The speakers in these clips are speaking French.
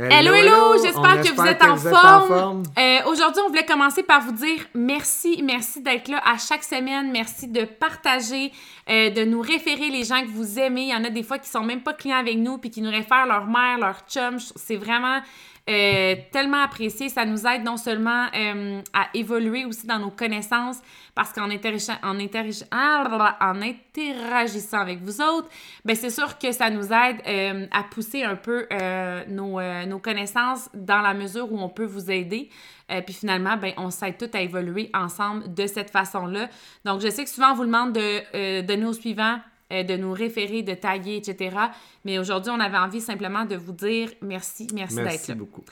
Hello, hello! J'espère que vous êtes en forme. Euh, Aujourd'hui, on voulait commencer par vous dire merci, merci d'être là à chaque semaine. Merci de partager, euh, de nous référer les gens que vous aimez. Il y en a des fois qui sont même pas clients avec nous puis qui nous réfèrent leur mère, leur chum. C'est vraiment euh, tellement apprécié. Ça nous aide non seulement euh, à évoluer aussi dans nos connaissances parce qu'en en, ah, en interagissant avec vous autres, ben c'est sûr que ça nous aide euh, à pousser un peu nos, nos connaissances dans la mesure où on peut vous aider. Puis finalement, ben, on s'aide tous à évoluer ensemble de cette façon-là. Donc, je sais que souvent, on vous demande de donner au suivant euh, de nous référer, de taguer, etc. Mais aujourd'hui, on avait envie simplement de vous dire merci, merci, d'être Merci là. beaucoup.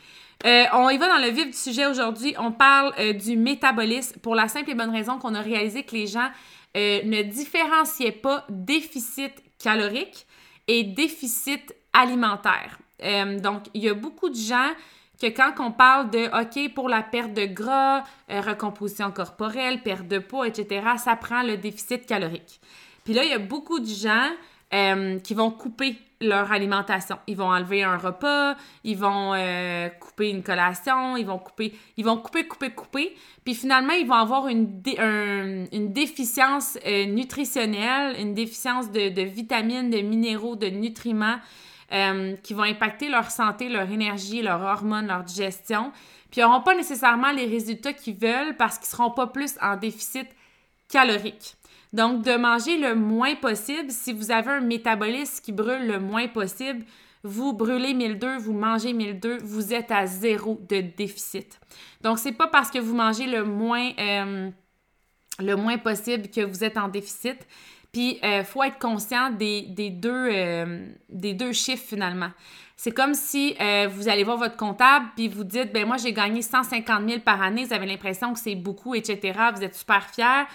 Euh, on y va dans le vif du sujet aujourd'hui. On parle euh, du métabolisme pour la simple et bonne raison qu'on a réalisé que les gens ne différenciaient pas déficit calorique et déficit alimentaire. Donc, il y a beaucoup de gens que quand on parle de OK pour la perte de gras, euh, recomposition corporelle, perte de poids, etc., ça prend le déficit calorique. Puis là, il y a beaucoup de gens euh, qui vont couper leur alimentation. Ils vont enlever un repas, ils vont euh, couper une collation, ils vont couper, ils vont couper, couper, couper. Puis finalement, ils vont avoir une, dé- un- une déficience euh, nutritionnelle, une déficience de, de vitamines, de minéraux, de nutriments qui vont impacter leur santé, leur énergie, leurs hormones, leur digestion. Puis ils n'auront pas nécessairement les résultats qu'ils veulent parce qu'ils ne seront pas plus en déficit calorique. Donc, de manger le moins possible. Si vous avez un métabolisme qui brûle le moins possible, vous brûlez 1002, vous mangez 1002, vous êtes à zéro de déficit. Donc, c'est pas parce que vous mangez le moins, euh, possible que vous êtes en déficit. Puis, il faut être conscient des, des deux, euh, des deux chiffres finalement. C'est comme si euh, vous allez voir votre comptable puis vous dites, ben moi j'ai gagné 150 000 par année, vous avez l'impression que c'est beaucoup, etc. Vous êtes super fier.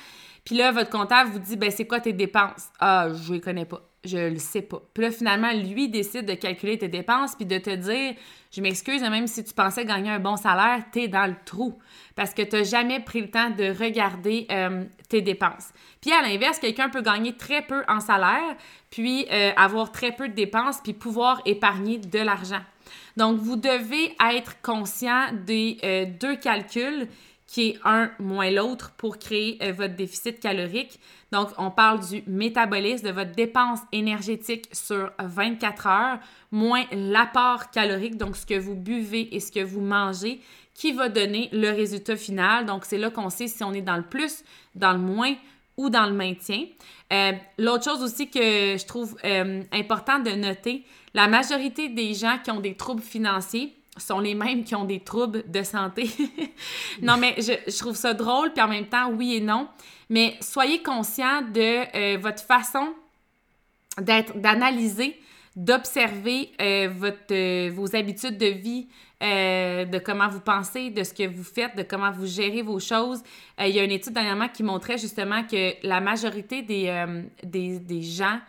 Puis là, votre comptable vous dit, ben c'est quoi tes dépenses? Ah, je les connais pas. Je le sais pas. Puis là, finalement, lui décide de calculer tes dépenses puis de te dire, je m'excuse, même si tu pensais gagner un bon salaire, t'es dans le trou. Parce que t'as jamais pris le temps de regarder euh, tes dépenses. Puis à l'inverse, quelqu'un peut gagner très peu en salaire, puis euh, avoir très peu de dépenses, puis pouvoir épargner de l'argent. Donc, vous devez être conscient des euh, deux calculs qui est un moins l'autre pour créer euh, votre déficit calorique. Donc, on parle du métabolisme, de votre dépense énergétique sur 24 heures, moins l'apport calorique, donc ce que vous buvez et ce que vous mangez, qui va donner le résultat final. Donc, c'est là qu'on sait si on est dans le plus, dans le moins ou dans le maintien. Euh, L'autre chose aussi que je trouve euh, important de noter, la majorité des gens qui ont des troubles financiers sont les mêmes qui ont des troubles de santé. non, mais je, je trouve ça drôle, puis en même temps, oui et non. Mais soyez conscient de euh, votre façon d'être, d'analyser, d'observer euh, votre, euh, vos habitudes de vie, de comment vous pensez, de ce que vous faites, de comment vous gérez vos choses. Il y a une étude dernièrement qui montrait justement que la majorité des, des, des gens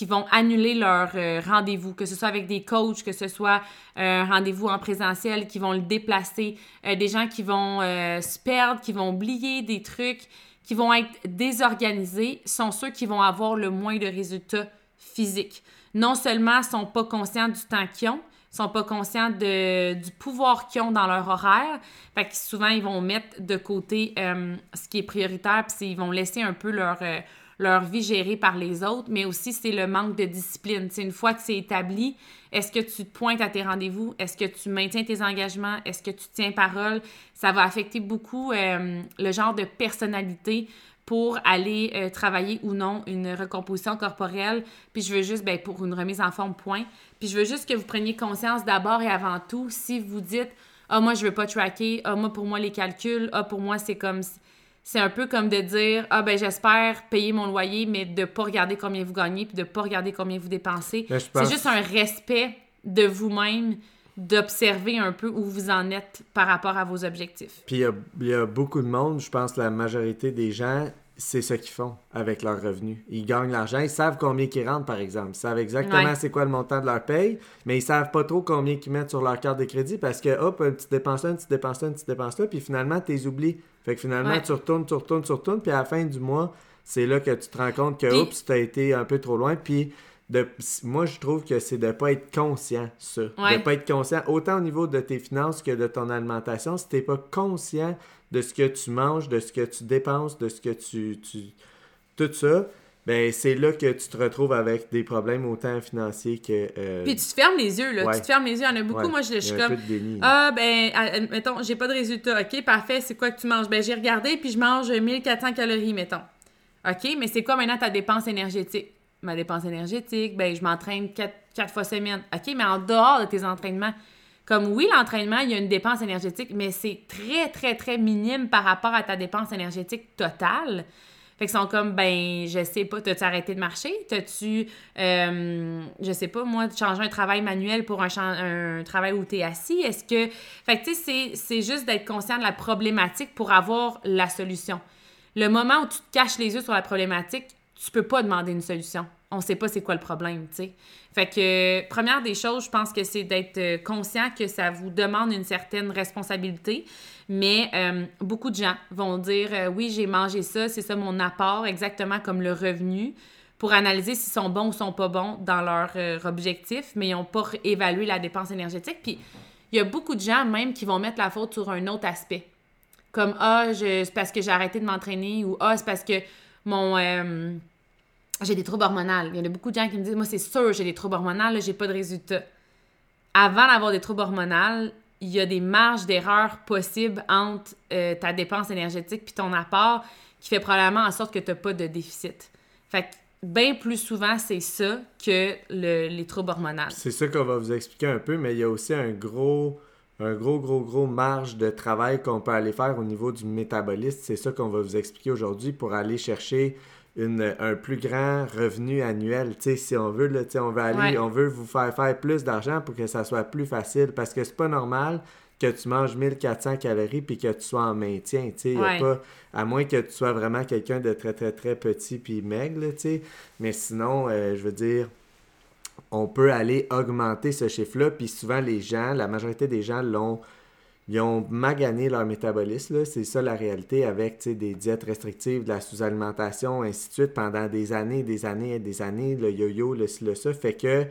qui vont annuler leur euh, rendez-vous, que ce soit avec des coachs, que ce soit un rendez-vous en présentiel, qui vont le déplacer, euh, des gens qui vont euh, se perdre, qui vont oublier des trucs, qui vont être désorganisés, sont ceux qui vont avoir le moins de résultats physiques. Non seulement sont pas conscients du temps qu'ils ont, sont pas conscients de, du pouvoir qu'ils ont dans leur horaire. Fait que souvent, ils vont mettre de côté euh, ce qui est prioritaire, puis ils vont laisser un peu leur, euh, leur vie gérée par les autres, mais aussi c'est le manque de discipline. Une fois que c'est établi, est-ce que tu te pointes à tes rendez-vous? Est-ce que tu maintiens tes engagements? Est-ce que tu tiens parole? Ça va affecter beaucoup euh, le genre de personnalité pour aller euh, travailler ou non une recomposition corporelle. Puis je veux juste, ben, pour une remise en forme, point. Puis je veux juste que vous preniez conscience d'abord et avant tout, si vous dites, ah, moi, je veux pas tracker, ah, moi, pour moi, les calculs, ah, pour moi, c'est comme. C'est un peu comme de dire, ah, ben, j'espère payer mon loyer, mais de pas regarder combien vous gagnez, puis de pas regarder combien vous dépensez. Pense- C'est juste un respect de vous-même d'observer un peu où vous en êtes par rapport à vos objectifs. Puis il y a, il y a beaucoup de monde, je pense la majorité des gens, c'est ce qu'ils font avec leurs revenus. Ils gagnent l'argent, ils savent combien ils rentrent, par exemple. Ils savent exactement Ouais. c'est quoi le montant de leur paye, mais ils savent pas trop combien ils mettent sur leur carte de crédit parce que, hop, une petite dépense là, une petite dépense là, une petite dépense là, puis finalement, tu les oublies. Fait que finalement, Ouais. tu retournes, tu retournes, tu retournes, puis à la fin du mois, c'est là que tu te rends compte que, Puis- oups, tu as été un peu trop loin, puis... De, moi, je trouve que c'est de pas être conscient, ça. Ouais. De pas être conscient, autant au niveau de tes finances que de ton alimentation. Si t'es pas conscient de ce que tu manges, de ce que tu dépenses, de ce que tu... tu tout ça, ben c'est là que tu te retrouves avec des problèmes autant financiers que... euh, Puis tu te fermes les yeux, là. Ouais. Tu te fermes les yeux. Il y en a beaucoup. ouais, Moi, je, je suis comme. déni. Ah, ben, mettons, j'ai pas de résultat. OK, parfait. C'est quoi que tu manges? Ben, j'ai regardé, puis je mange 1400 calories, mettons. OK, mais c'est quoi maintenant ta dépense énergétique? Ma dépense énergétique, ben, je m'entraîne quatre, quatre fois semaine. OK, mais en dehors de tes entraînements. Comme oui, l'entraînement, il y a une dépense énergétique, mais c'est très, très, très minime par rapport à ta dépense énergétique totale. Fait que sont comme, ben, je sais pas, t'as-tu arrêté de marcher? T'as-tu, euh, je sais pas, moi, changer un travail manuel pour un, travail où t'es assis? Est-ce que. Fait que, tu sais, c'est- c'est juste d'être conscient de la problématique pour avoir la solution. Le moment où tu te caches les yeux sur la problématique, tu peux pas demander une solution. On sait pas c'est quoi le problème, tu sais. Fait que, première des choses, je pense que c'est d'être euh, conscient que ça vous demande une certaine responsabilité. Mais euh, beaucoup de gens vont dire euh, oui, j'ai mangé ça, c'est ça mon apport, exactement comme le revenu, pour analyser s'ils sont bons ou sont pas bons dans leur objectif, mais ils n'ont pas évalué la dépense énergétique. Puis il y a beaucoup de gens même qui vont mettre la faute sur un autre aspect. Comme Ah, c'est parce que j'ai arrêté de m'entraîner ou Ah, c'est parce que mon. J'ai des troubles hormonaux. Il y en a beaucoup de gens qui me disent Moi, c'est sûr, j'ai des troubles hormonaux, j'ai pas de résultat. Avant d'avoir des troubles hormonaux, il y a des marges d'erreur possibles entre euh, ta dépense énergétique puis ton apport qui fait probablement en sorte que tu n'as pas de déficit. Fait que bien plus souvent, c'est ça que le- les troubles hormonaux. C'est ça qu'on va vous expliquer un peu, mais il y a aussi un gros, un gros, gros, gros marge de travail qu'on peut aller faire au niveau du métabolisme. C'est ça qu'on va vous expliquer aujourd'hui pour aller chercher une, un plus grand revenu annuel. Si on veut, là, on veut aller, Ouais. on veut vous faire faire plus d'argent pour que ça soit plus facile parce que c'est pas normal que tu manges 1400 calories puis que tu sois en maintien, y a pas à moins que tu sois vraiment quelqu'un de très très très petit puis maigre, là, mais sinon euh, je veux dire on peut aller augmenter ce chiffre-là. Puis souvent, les gens, la majorité des gens l'ont. Ils ont magané leur métabolisme, c'est ça la réalité, avec des diètes restrictives, de la sous-alimentation, ainsi de suite, pendant des années, des années et des années, le yo-yo, le ci, le ça, fait que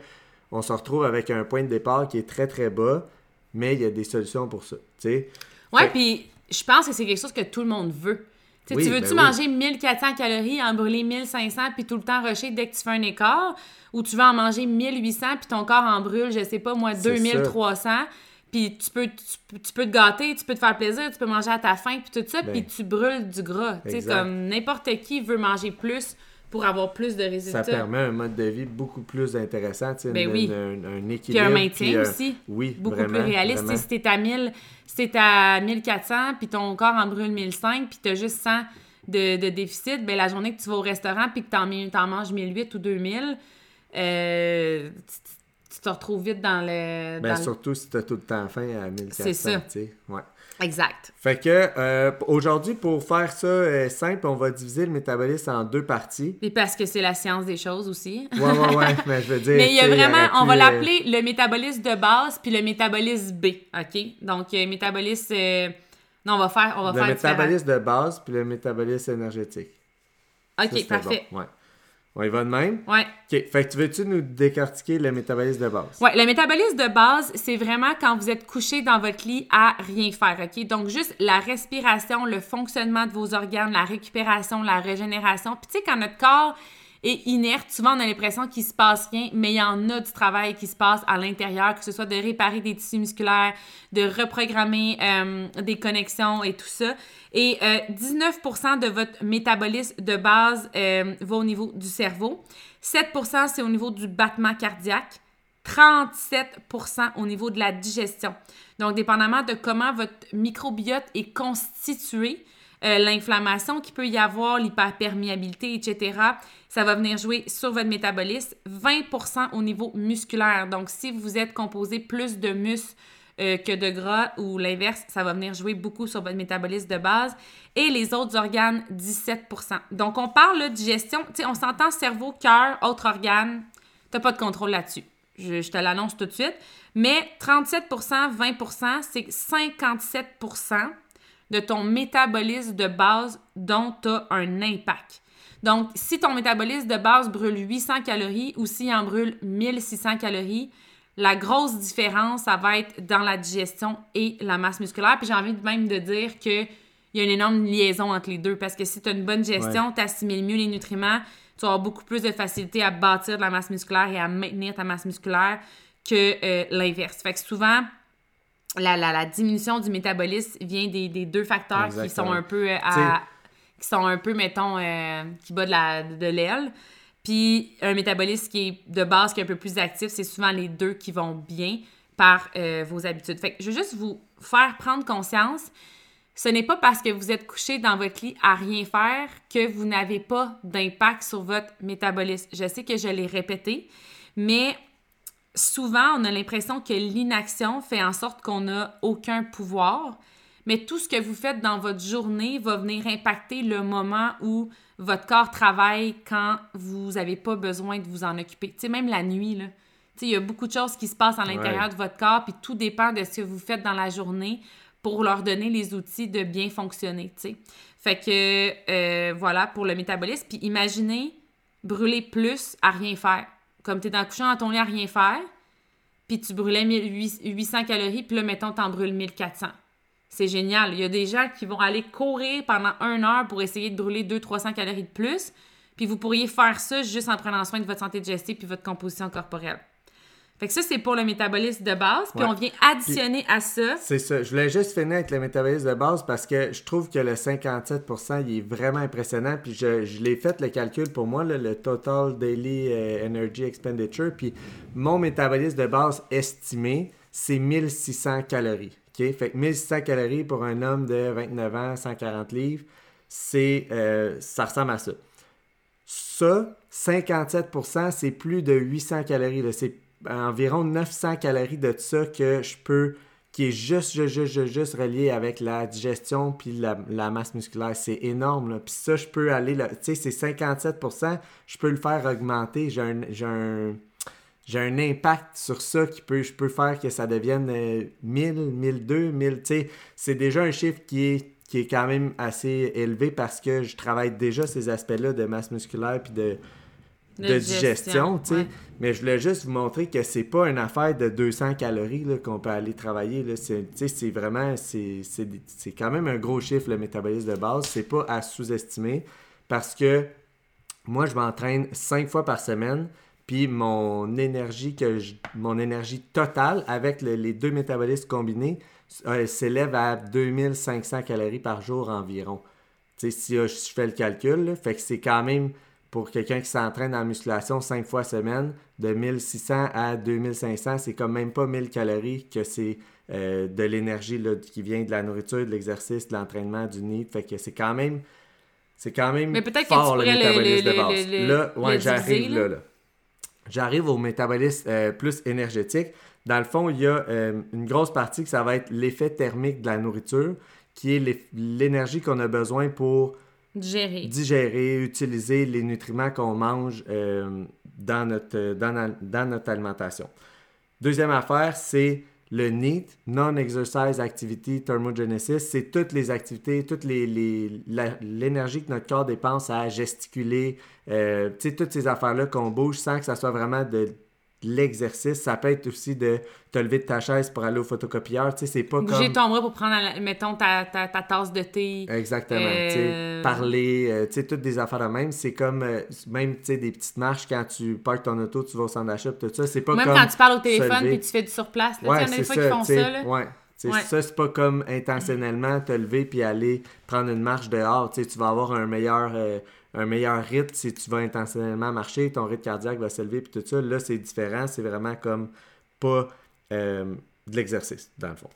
on se retrouve avec un point de départ qui est très très bas, mais il y a des solutions pour ça. tu sais. Ouais, puis je pense que c'est quelque chose que tout le monde veut. Tu Oui, veux-tu ben oui. manger 1400 calories, en brûler 1500 puis tout le temps rusher dès que tu fais un écart? Ou tu veux en manger 1800 puis ton corps en brûle, je sais pas moi, C'est 2300 puis tu peux, tu, tu peux te gâter, tu peux te faire plaisir, tu peux manger à ta faim puis tout ça, Ben. puis tu brûles du gras. Tu sais, comme n'importe qui veut manger plus pour avoir plus de Ça résultats. permet un mode de vie beaucoup plus intéressant, tu sais, Ben oui. un, un Puis équilibre. un maintien puis aussi. Oui, beaucoup vraiment, plus réaliste. vraiment. Si t'es à 1000, si à 1400, puis ton corps en brûle 1005, puis t'as juste 100 de, de déficit, ben la journée que tu vas au restaurant puis que t'en, t'en manges 1008 ou 2000, euh, tu, te retrouves vite dans le... Ben, dans le- surtout si tu as tout le temps faim à 1400. C'est ça. Ouais. Exact. Fait que euh, aujourd'hui, pour faire ça euh, simple, on va diviser le métabolisme en deux parties. Et parce que c'est la science des choses aussi. Ouais, ouais, ouais. mais je veux dire. Mais il y a vraiment, on va euh, l'appeler le métabolisme de base puis le métabolisme B, OK? Donc, euh, métabolisme... non, on va faire, on va Le faire différent. métabolisme de base puis le métabolisme énergétique. OK, parfait. bon. Ouais. On y va de même? Ouais. OK. Fait que tu veux-tu nous décortiquer le métabolisme de base? Ouais, le métabolisme de base, c'est vraiment quand vous êtes couché dans votre lit à rien faire, OK? Donc, juste la respiration, le fonctionnement de vos organes, la récupération, la régénération. Puis, tu sais, quand notre corps est inerte, souvent, on a l'impression qu'il se passe rien, mais il y en a du travail qui se passe à l'intérieur, que ce soit de réparer des tissus musculaires, de reprogrammer euh, des connexions et tout ça. Et euh, 19% de votre métabolisme de base euh, va au niveau du cerveau. 7% c'est au niveau du battement cardiaque. 37% au niveau de la digestion. Donc, dépendamment de comment votre microbiote est constitué, euh, l'inflammation qui peut y avoir, l'hyperperméabilité, etc. Ça va venir jouer sur votre métabolisme. 20% au niveau musculaire. Donc, si vous êtes composé plus de muscles euh, que de gras ou l'inverse, ça va venir jouer beaucoup sur votre métabolisme de base. Et les autres organes, 17% Donc, on parle de digestion. Tu sais, on s'entend cerveau, cœur, autres organes. Tu n'as pas de contrôle là-dessus. Je te l'annonce tout de suite. Mais 37% 20% c'est 57 de ton métabolisme de base dont tu as un impact. Donc, si ton métabolisme de base brûle 800 calories ou s'il en brûle 1600 calories, la grosse différence, ça va être dans la digestion et la masse musculaire. Puis j'ai envie même de dire qu'il y a une énorme liaison entre les deux parce que si tu as une bonne gestion, tu assimiles mieux les nutriments, tu avoir beaucoup plus de facilité à bâtir de la masse musculaire et à maintenir ta masse musculaire que euh, l'inverse. Fait que souvent, la, la, diminution du métabolisme vient des, deux facteurs qui sont un peu euh, qui sont un peu, mettons, euh, qui bat de l'aile. Puis un métabolisme qui est de base, qui est un peu plus actif, c'est souvent les deux qui vont bien par euh, vos habitudes. Fait que je veux juste vous faire prendre conscience. Ce n'est pas parce que vous êtes couché dans votre lit à rien faire que vous n'avez pas d'impact sur votre métabolisme. Je sais que je l'ai répété, mais souvent, on a l'impression que l'inaction fait en sorte qu'on n'a aucun pouvoir, mais tout ce que vous faites dans votre journée va venir impacter le moment où votre corps travaille quand vous n'avez pas besoin de vous en occuper. Tu sais, même la nuit, là. Tu sais, il y a beaucoup de choses qui se passent à l'intérieur de votre corps, puis tout dépend de ce que vous faites dans la journée pour leur donner les outils de bien fonctionner, tu sais. Fait que, euh, voilà, pour le métabolisme. Puis imaginez brûler plus à rien faire. Comme tu es dans couchant dans ton lit à rien faire, puis tu brûlais 800 calories, puis là, mettons, t'en brûles 1400. C'est génial. Il y a des gens qui vont aller courir pendant une heure pour essayer de brûler 200-300 calories de plus. Puis vous pourriez faire ça juste en prenant soin de votre santé digestive puis votre composition corporelle. Fait que ça, c'est pour le métabolisme de base. Puis on vient additionner à ça. C'est ça. Je voulais juste finir avec le métabolisme de base parce que je trouve que le 57 il est vraiment impressionnant. Puis je, je l'ai fait le calcul pour moi, le Total Daily euh, Energy Expenditure. Puis mon métabolisme de base estimé, c'est 1600 calories. Fait que 1600 calories pour un homme de 29 ans, 140 livres, c'est, euh, ça ressemble à ça. Ça, 57%, c'est plus de 800 calories. C'est environ 900 calories de ça que je peux, qui est juste, juste, juste, juste relié avec la digestion puis la, masse musculaire. C'est énorme. Puis ça, je peux aller, tu sais, c'est 57%, je peux le faire augmenter. J'ai un j'ai un impact sur ça qui peut, je peux faire que ça devienne 1000, 1002, 1000, tu sais, c'est déjà un chiffre qui est, qui est quand même assez élevé parce que je travaille déjà ces aspects-là de masse musculaire puis de, de, digestion, tu sais. Mais je voulais juste vous montrer que c'est pas une affaire de 200 calories qu'on peut aller travailler. C'est vraiment, c'est quand même un gros chiffre le métabolisme de base. C'est pas à sous-estimer parce que moi, je m'entraîne cinq fois par semaine. Puis mon énergie, que mon énergie totale avec les deux métabolismes combinés euh, s'élève à 2500 calories par jour environ. Sais, si euh, je fais le calcul, c'est quand même pour quelqu'un qui s'entraîne en musculation 5 fois semaine, de 1600 à 2500, c'est quand même pas 1000 calories que c'est euh, de l'énergie qui vient de la nourriture, de l'exercice, de l'entraînement, du nid. Fait que c'est quand même c'est quand même Mais fort que tu le métabolisme de base. là, ouais, j'arrive là. là. J'arrive au métabolisme euh, plus énergétique. Dans le fond, il y a euh, une grosse partie que ça va être l'effet thermique de la nourriture, qui est l'énergie qu'on a besoin pour digérer, digérer utiliser les nutriments qu'on mange euh, dans, notre, dans, dans notre alimentation. Deuxième affaire, c'est le NEAT, Non-Exercise Activity Thermogenesis, c'est toutes les activités, toute l'énergie que notre corps dépense à gesticuler, euh, toutes ces affaires-là qu'on bouge sans que ça soit vraiment de l'exercice. Ça peut être aussi de te lever de ta chaise pour aller au photocopieur. Tu sais, c'est pas Bouger ton bras pour prendre, mettons, ta, ta, tasse de thé. Exactement. Euh, parler, euh, tu sais, toutes des affaires de même. C'est comme, euh, même, tu sais, des petites marches quand tu parques ton auto, tu vas au centre d'achat, tout ça. C'est pas même comme... quand tu parles au téléphone puis tu fais du surplace. Là, ouais, il y en a des fois qui font ça, là. Ouais. Ouais. Ça, c'est pas comme intentionnellement te lever puis aller prendre une marche dehors. Tu, vas avoir un meilleur un meilleur rythme si tu vas intentionnellement marcher, ton rythme cardiaque va s'élever, puis tout ça. Là, c'est différent, c'est vraiment comme pas euh, de l'exercice, dans le fond.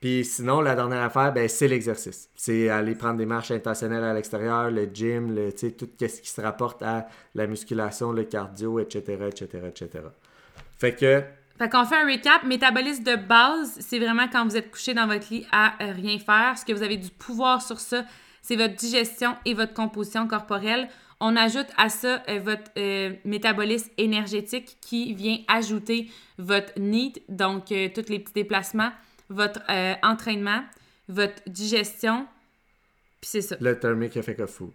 Puis sinon, la dernière affaire, ben, c'est l'exercice. C'est aller prendre des marches intentionnelles à l'extérieur, le gym, le, tout ce qui se rapporte à la musculation, le cardio, etc., etc., etc. Fait que... Fait qu'on fait un recap. Métabolisme de base, c'est vraiment quand vous êtes couché dans votre lit à rien faire. Ce que vous avez du pouvoir sur ça, c'est votre digestion et votre composition corporelle. On ajoute à ça euh, votre euh, métabolisme énergétique qui vient ajouter votre NEAT, donc euh, tous les petits déplacements, votre entraînement, votre digestion, puis c'est ça. Le thermic effect of food.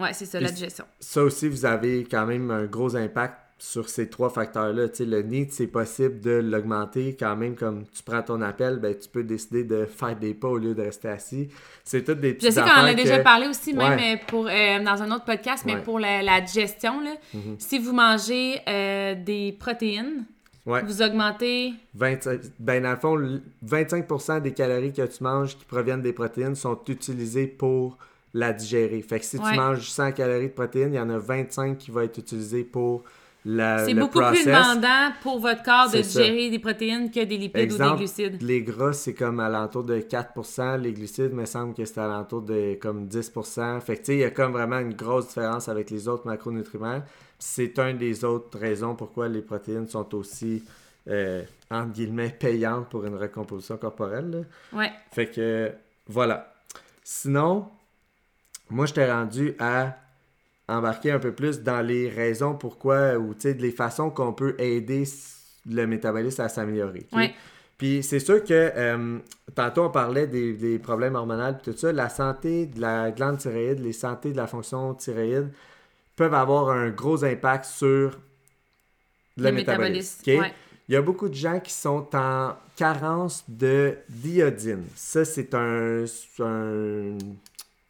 Ouais, c'est ça, la digestion. Ça aussi, vous avez quand même un gros impact sur ces trois facteurs-là. Le need, c'est possible de l'augmenter quand même comme tu prends ton appel, ben, tu peux décider de faire des pas au lieu de rester assis. C'est toutes des petites Je sais qu'on en a déjà parlé aussi, même euh, pour, euh, dans un autre podcast, mais pour la, digestion, là, mhm. si vous mangez euh, des protéines, vous augmentez... 25, ben, dans le fond, 25 des calories que tu manges qui proviennent des protéines sont utilisées pour la digérer. Fait que si tu manges 100 calories de protéines, il y en a 25 qui vont être utilisées pour c'est beaucoup plus demandant pour votre corps de digérer des protéines que des lipides ou des glucides. Les gras, c'est comme à l'entour de 4% Les glucides, me semble que c'est à l'entour de comme 10% Fait que tu sais, il y a comme vraiment une grosse différence avec les autres macronutriments. C'est une des autres raisons pourquoi les protéines sont aussi, euh, entre guillemets, payantes pour une recomposition corporelle. Ouais. Fait que, voilà. Sinon, moi, je t'ai rendu à embarquer un peu plus dans les raisons pourquoi ou les façons qu'on peut aider le métabolisme à s'améliorer. Puis c'est sûr que euh, tantôt on parlait des, problèmes hormonaux et tout ça, la santé de la glande thyroïde, les santé de la fonction thyroïde peuvent avoir un gros impact sur le, métabolisme. Il y a beaucoup de gens qui sont en carence de d'iodine. Ça, c'est un, un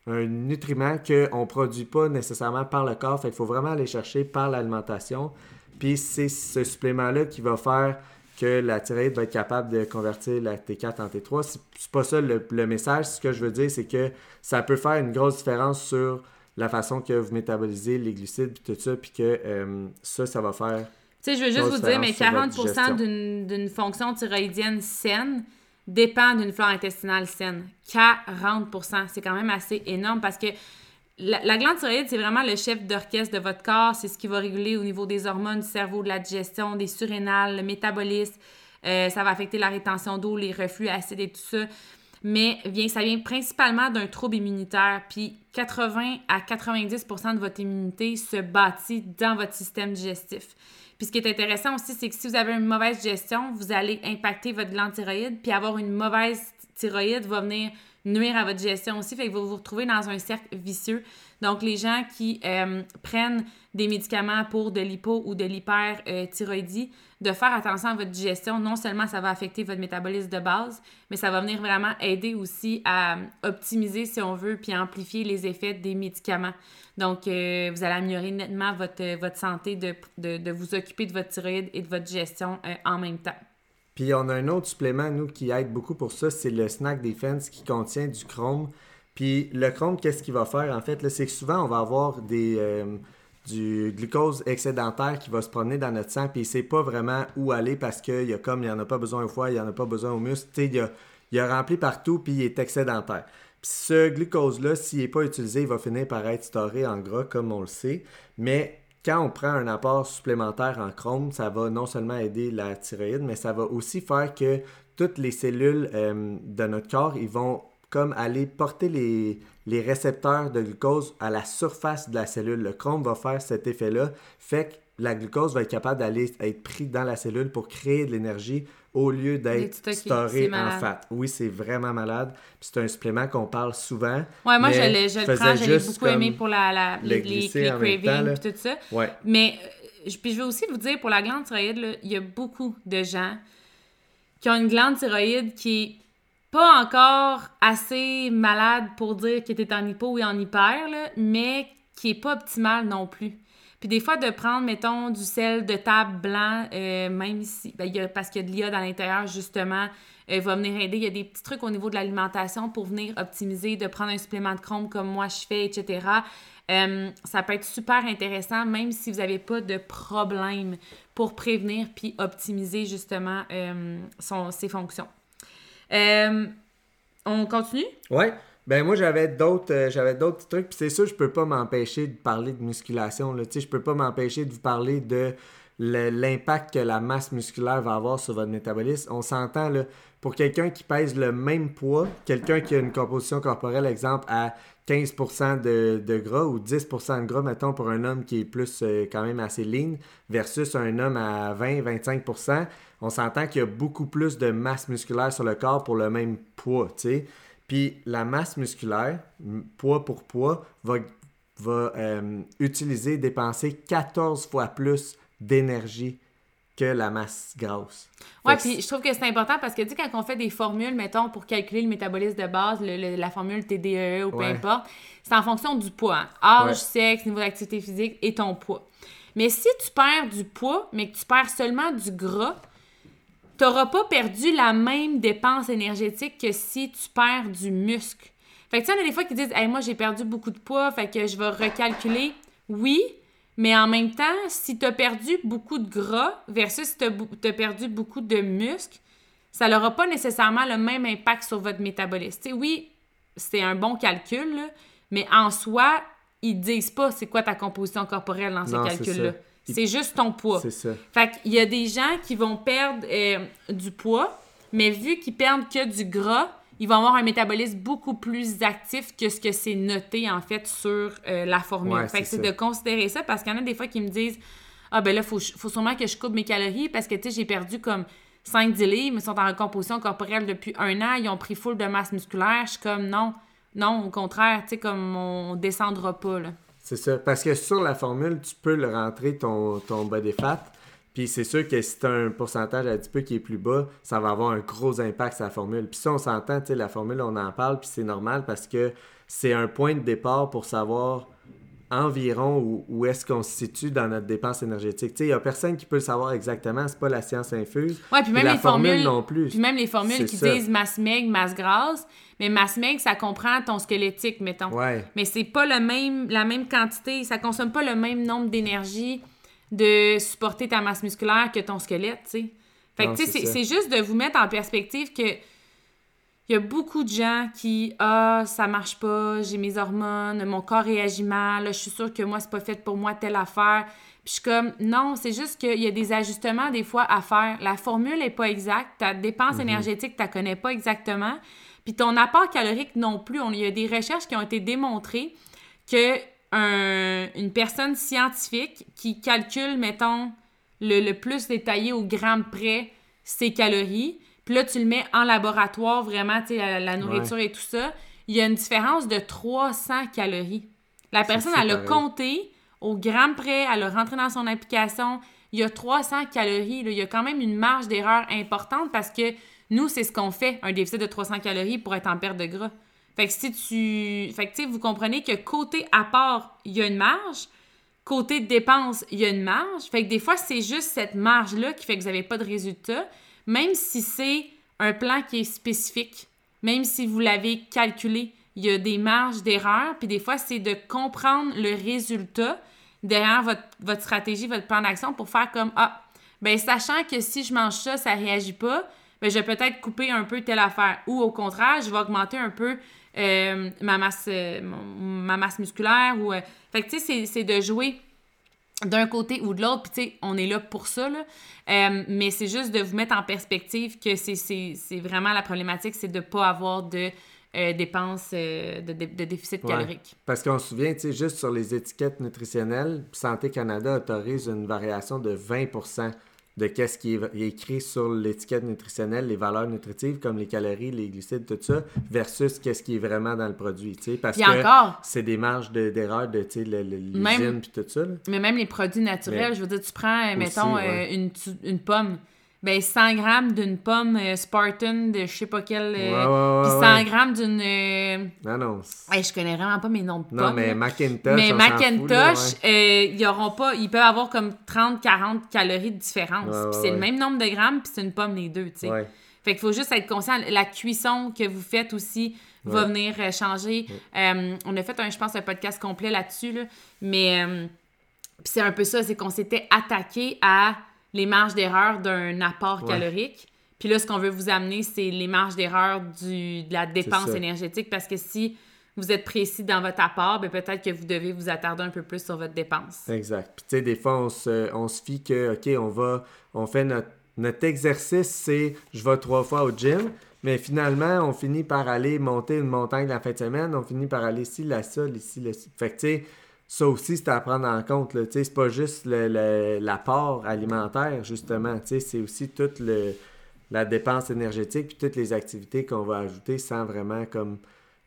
nutriment qu'on ne produit pas nécessairement par le corps. Fait qu'il faut vraiment aller chercher par l'alimentation. Puis c'est ce supplément-là qui va faire que la thyroïde va être capable de convertir la T4 en T3. C'est pas ça le, message. Ce que je veux dire, c'est que ça peut faire une grosse différence sur la façon que vous métabolisez les glucides puis tout ça, puis que euh, ça, ça va faire. Tu sais, je veux juste vous dire, mais 40 d'une fonction thyroïdienne saine, dépend d'une flore intestinale saine. 40% C'est quand même assez énorme parce que la, glande thyroïde, c'est vraiment le chef d'orchestre de votre corps. C'est ce qui va réguler au niveau des hormones du cerveau, de la digestion, des surrénales, le métabolisme. Euh, ça va affecter la rétention d'eau, les reflux acides et tout ça. Mais vient, ça vient principalement d'un trouble immunitaire. Puis 80 à 90% de votre immunité se bâtit dans votre système digestif. Puis ce qui est intéressant aussi, c'est que si vous avez une mauvaise gestion, vous allez impacter votre glande thyroïde, puis avoir une mauvaise thyroïde va venir nuire à votre gestion aussi, fait que vous vous retrouvez dans un cercle vicieux. Donc, les gens qui euh, prennent des médicaments pour de l'hypo ou de l'hyperthyroïdie, de faire attention à votre digestion, non seulement ça va affecter votre métabolisme de base, mais ça va venir vraiment aider aussi à optimiser, si on veut, puis amplifier les effets des médicaments. Donc, euh, vous allez améliorer nettement votre, euh, santé de, vous occuper de votre thyroïde et de votre gestion euh, en même temps. Puis, on a un autre supplément, nous, qui aide beaucoup pour ça, c'est le Snack Defense qui contient du chrome. Puis, le chrome, qu'est-ce qu'il va faire, en fait? C'est que souvent, on va avoir des, du glucose excédentaire qui va se promener dans notre sang, puis il ne sait pas vraiment où aller parce qu'il y a comme, il n'y en a pas besoin au foie, il n'y en a pas besoin au muscle. Il a, il a rempli partout, puis il est excédentaire. Puis ce glucose-là, s'il n'est pas utilisé, il va finir par être storé en gras, comme on le sait. Mais quand on prend un apport supplémentaire en chrome, ça va non seulement aider la thyroïde, mais ça va aussi faire que toutes les cellules euh, de notre corps, ils vont comme aller porter les, les récepteurs de glucose à la surface de la cellule. Le chrome va faire cet effet-là, fait que la glucose va être capable d'aller être pris dans la cellule pour créer de l'énergie au lieu d'être storé en fat. Oui, c'est vraiment malade. c'est un supplément qu'on parle souvent. Ouais, moi, je, le, je le prends. Je l'ai beaucoup aimé pour la, la les, les, cravings et tout ça. Ouais. Mais euh, puis je veux aussi vous dire, pour la glande thyroïde, il y a beaucoup de gens qui ont une glande thyroïde qui est pas encore assez malade pour dire qu'il était en hypo ou en hyper, là, mais qui est pas optimale non plus. Puis des fois, de prendre, mettons, du sel de table blanc, euh, même ici, ben, parce qu'il y a de l'iode à l'intérieur, justement, euh, va venir aider. Il y a des petits trucs au niveau de l'alimentation pour venir optimiser, de prendre un supplément de chrome comme moi je fais, etc. Euh, ça peut être super intéressant, même si vous n'avez pas de problème pour prévenir puis optimiser justement son, ses fonctions. On continue? Ouais. Ben moi j'avais d'autres euh, j'avais d'autres trucs puis c'est sûr je peux pas m'empêcher de parler de musculation là, tu sais je peux pas m'empêcher de vous parler de l'impact que la masse musculaire va avoir sur votre métabolisme. On s'entend là pour quelqu'un qui pèse le même poids, quelqu'un qui a une composition corporelle exemple à 15% de, de gras ou 10% de gras mettons pour un homme qui est plus euh, quand même assez lean versus un homme à 20-25%, on s'entend qu'il y a beaucoup plus de masse musculaire sur le corps pour le même poids, tu sais. Puis la masse musculaire, poids pour poids, va, va euh, utiliser, dépenser 14 fois plus d'énergie que la masse grasse. Que puis je trouve que c'est important parce que, tu sais, quand on fait des formules, mettons, pour calculer le métabolisme de base, le- le- la formule TDEE ou peu Ouais. importe, c'est en fonction du poids. hein. Âge, Ouais. sexe, niveau d'activité physique et ton poids. Mais si tu perds du poids, mais que tu perds seulement du gras, tu n'auras pas perdu la même dépense énergétique que si tu perds du muscle. Fait que tu sais, il y en a des fois qui disent hey, moi j'ai perdu beaucoup de poids, fait que je vais recalculer. Oui, mais en même temps, si tu as perdu beaucoup de gras versus si tu as, perdu beaucoup de muscles, ça n'aura pas nécessairement le même impact sur votre métabolisme. Tu sais, oui, c'est un bon calcul, là, mais en soi, ils disent pas c'est quoi ta composition corporelle dans ces calculs-là. C'est juste ton poids. C'est ça. Fait qu'il y a des gens qui vont perdre euh, du poids, mais vu qu'ils perdent que du gras, ils vont avoir un métabolisme beaucoup plus actif que ce que c'est noté, en fait, sur euh, la formule. Ouais, fait que c'est de considérer ça parce qu'il y en a des fois qui me disent Ah, ben là, il faut, faut sûrement que je coupe mes calories parce que, tu sais, j'ai perdu comme 5-10 livres, ils sont en recomposition corporelle depuis un an, ils ont pris full de masse musculaire. Je suis comme Non, non, au contraire, tu sais, comme on descendra pas, là. C'est ça. Parce que sur la formule, tu peux le rentrer ton, ton body fat. Puis c'est sûr que si tu as un pourcentage adipeux qui est plus bas, ça va avoir un gros impact sur la formule. Puis ça, on s'entend, tu sais, la formule, on en parle, puis c'est normal parce que c'est un point de départ pour savoir environ où, où est-ce qu'on se situe dans notre dépense énergétique. Il n'y a personne qui peut le savoir exactement, c'est pas la science infuse. Ouais, puis même la les formule formules non plus. Puis même les formules qui ça. disent masse maigre, masse grasse, mais masse maigre, ça comprend ton squelettique, mettons. Ouais. Mais c'est pas le même, la même quantité, ça consomme pas le même nombre d'énergie de supporter ta masse musculaire que ton squelette, tu sais. Fait que, tu sais, c'est juste de vous mettre en perspective que il y a beaucoup de gens qui ah ça marche pas, j'ai mes hormones, mon corps réagit mal, je suis sûre que moi c'est pas fait pour moi telle affaire. Puis je suis comme non, c'est juste qu'il y a des ajustements des fois à faire. La formule est pas exacte, ta dépense énergétique, tu la connais pas exactement. Puis ton apport calorique non plus. On- Il y a des recherches qui ont été démontrées que un- une personne scientifique qui calcule, mettons, le, le plus détaillé au gramme près ses calories, puis là, tu le mets en laboratoire, vraiment, tu sais, la, la nourriture et tout ça, il y a une différence de 300 calories. La personne, elle a compté au gramme près, elle a rentré dans son application, il y a 300 calories. là. Il y a quand même une marge d'erreur importante parce que nous, c'est ce qu'on fait, un déficit de 300 calories pour être en perte de gras. Fait que si tu... Fait que, tu sais, vous comprenez que côté apport, il y a une marge. Côté dépense, il y a une marge. Fait que des fois, c'est juste cette marge-là qui fait que vous n'avez pas de résultat. Même si c'est un plan qui est spécifique, même si vous l'avez calculé, il y a des marges d'erreur. Puis des fois, c'est de comprendre le résultat derrière votre, votre stratégie, votre plan d'action pour faire comme Ah, ben sachant que si je mange ça, ça réagit pas, ben je vais peut-être couper un peu telle affaire. Ou au contraire, je vais augmenter un peu euh, ma, masse, euh, ma masse musculaire. Ou, euh, Fait que tu sais, c'est de jouer d'un côté ou de l'autre, puis tu sais, on est là pour ça, là. Euh, mais c'est juste de vous mettre en perspective que c'est- vraiment la problématique, c'est de ne pas avoir de euh, dépenses, euh, de, de- de déficit Ouais. calorique. Parce qu'on se souvient, tu sais, juste sur les étiquettes nutritionnelles, Santé Canada autorise une variation de 20 de qu'est-ce qui est écrit sur l'étiquette nutritionnelle, les valeurs nutritives comme les calories, les glucides, tout ça, versus qu'est-ce qui est vraiment dans le produit, tu sais, parce Puis que encore, c'est des marges de- d'erreur de, tu sais, l'usine puis tout ça, là. mais même les produits naturels, Mais- je veux dire, tu prends, mettons, ouais. euh, une, une pomme. Ben, 100 grammes d'une pomme euh, Spartan de je sais pas quelle. euh, Ouais, ouais, ouais, puis 100 ouais. grammes d'une. euh, Non, non. hey, je connais vraiment pas mes noms de pommes. Non, mais. Macintosh, Mais on s'en fout, là, Macintosh, euh, ils auront pas, ils peuvent avoir comme 30-40 calories de différence. Puis c'est le même nombre de grammes, puis c'est une pomme les deux, tu sais. Fait qu'il faut juste être conscient. La cuisson que vous faites aussi va venir euh, changer. Euh, on a fait, un, je pense, un podcast complet là-dessus, là. mais euh, c'est un peu ça, c'est qu'on s'était attaqué à les marges d'erreur d'un apport Ouais. calorique. Puis là, ce qu'on veut vous amener, c'est les marges d'erreur de la dépense énergétique parce que si vous êtes précis dans votre apport, ben peut-être que vous devez vous attarder un peu plus sur votre dépense. Exact. Puis tu sais, des fois, on se, on se fie que, OK, on va, on fait notre, notre exercice, c'est je vais trois fois au gym, mais finalement, on finit par aller monter une montagne la fin de semaine, on finit par aller ici, là, ça, ici, là. Fait que tu sais, ça aussi, c'est à prendre en compte. là. Tu sais, c'est pas juste le- le- l'apport alimentaire, justement. Tu sais, c'est aussi toute le, la dépense énergétique puis toutes les activités qu'on va ajouter sans vraiment comme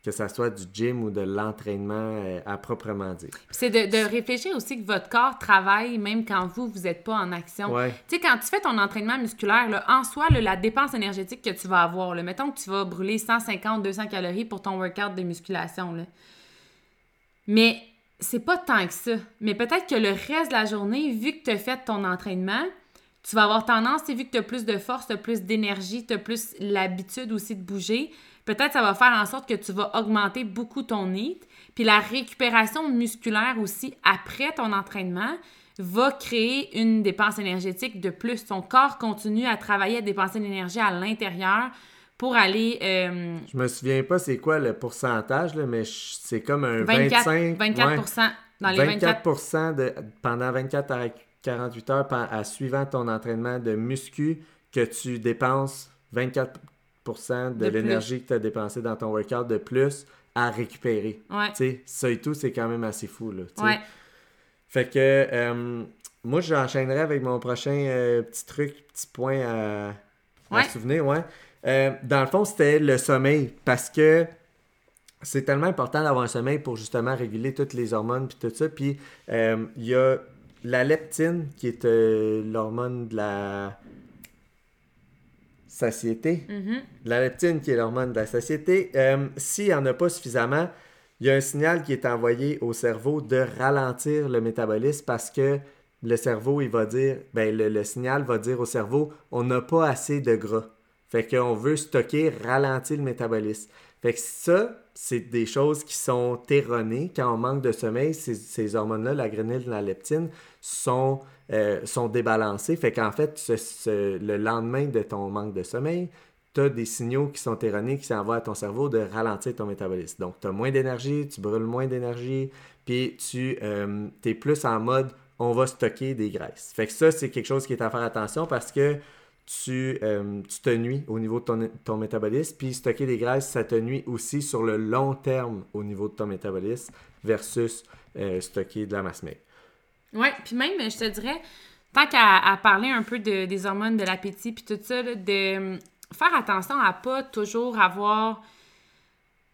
que ça soit du gym ou de l'entraînement euh, à proprement dire. C'est de, de réfléchir aussi que votre corps travaille même quand vous, vous n'êtes pas en action. Ouais. Tu sais, quand tu fais ton entraînement musculaire, là, en soi, là, la dépense énergétique que tu vas avoir, là, mettons que tu vas brûler 150-200 calories pour ton workout de musculation, là. mais c'est pas tant que ça. Mais peut-être que le reste de la journée, vu que tu as fait ton entraînement, tu vas avoir tendance, vu que tu as plus de force, tu as plus d'énergie, tu as plus l'habitude aussi de bouger, peut-être ça va faire en sorte que tu vas augmenter beaucoup ton NEAT. Puis la récupération musculaire aussi après ton entraînement va créer une dépense énergétique de plus. Ton corps continue à travailler à dépenser de l'énergie à l'intérieur pour aller euh, Je me souviens pas c'est quoi le pourcentage, là, mais c'est comme un 24, 25... 24 ouais, dans les 24 24% de, pendant 24 à 48 heures à suivant ton entraînement de muscu que tu dépenses 24% de, De l'énergie que tu as dépensé dans ton workout de plus à récupérer. Ouais. Ça et tout, c'est quand même assez fou. Là. Ouais. Fait que euh, moi, j'enchaînerai avec mon prochain euh, petit truc, petit point à, à Ouais. souvenir. Ouais. Euh, dans le fond, c'était le sommeil parce que c'est tellement important d'avoir un sommeil pour justement réguler toutes les hormones puis tout ça. Puis euh, il y a la leptine qui est euh, l'hormone de la satiété. La leptine, qui est l'hormone de la satiété, euh, s'il n'y en a pas suffisamment, il y a un signal qui est envoyé au cerveau de ralentir le métabolisme parce que le cerveau, il va dire, ben, le, le signal va dire au cerveau, on n'a pas assez de gras. Fait qu'on veut stocker, ralentir le métabolisme. Fait que ça, c'est des choses qui sont erronées. Quand on manque de sommeil, ces, hormones-là, la grénile et la leptine, sont, euh, sont débalancées. Fait qu'en fait, le lendemain de ton manque de sommeil, tu as des signaux qui sont erronés qui s'envoient à ton cerveau de ralentir ton métabolisme. Donc, tu as moins d'énergie, tu brûles moins d'énergie, puis tu es plus en mode on va stocker des graisses. Fait que ça, c'est quelque chose qui est à faire attention parce que tu, euh, tu te nuis au niveau de ton, ton métabolisme, puis stocker des graisses, ça te nuit aussi sur le long terme au niveau de ton métabolisme versus euh, stocker de la masse maigre. Oui, puis même, je te dirais, tant qu'à parler un peu de- des hormones de l'appétit, puis tout ça, là, de faire attention à pas toujours avoir